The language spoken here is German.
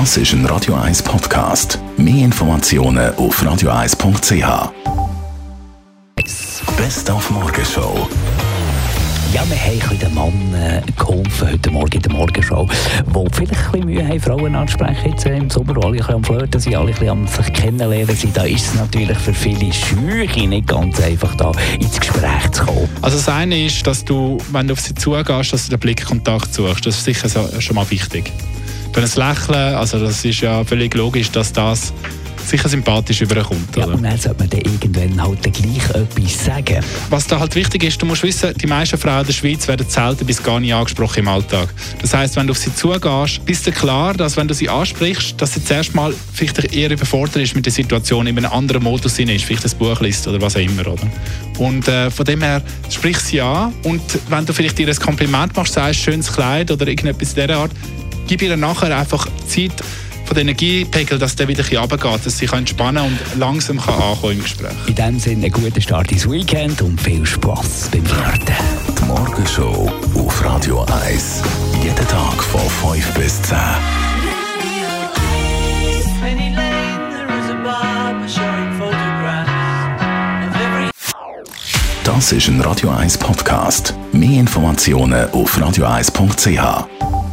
Das ist ein Radio 1 Podcast. Mehr Informationen auf radio1.ch. Best auf Morgenshow. Ja, wir haben den Mann äh, geholfen heute Morgen in der Morgenshow, wo vielleicht ein bisschen Mühe haben, Frauen ansprechen jetzt äh, im Sommer, wo alle ein am Flirten sind, alle ein bisschen am sich kennenlernen sind. Da ist es natürlich für viele Schüche nicht ganz einfach, da ins Gespräch zu kommen. Also das eine ist, dass du, wenn du auf sie zugehst, dass du den Blickkontakt suchst. Das ist sicher so, schon mal wichtig. Bei einem Lächeln, also das ist ja völlig logisch, dass das sicher sympathisch überkommt. Ja, oder? und dann sollte man dann irgendwann halt dann gleich etwas sagen. Was da halt wichtig ist, du musst wissen, die meisten Frauen der Schweiz werden selten bis gar nicht angesprochen im Alltag. Das heißt, wenn du auf sie zugehst, bist du klar, dass wenn du sie ansprichst, dass sie zuerst mal vielleicht eher überfordert ist mit der Situation, in einem anderen Modus ist, vielleicht ein Buch liest oder was auch immer. Oder? Und äh, von dem her, sprich sie an und wenn du vielleicht ihr ein Kompliment machst, sagst, schönes Kleid oder irgendetwas in dieser Art, gib ihr nachher einfach Zeit, von der Energiepegel, dass der wieder ein bisschen runtergeht, dass sie kann entspannen und langsam kann ankommen im Gespräch. In diesem Sinne, einen guten Start ins Weekend und viel Spass beim Flirten. Die Morgenshow auf Radio 1. Jeden Tag von 5 bis 10. Penny Lane, there is a barber showing photographs of every Das ist ein Radio 1 Podcast. Mehr Informationen auf radio1.ch.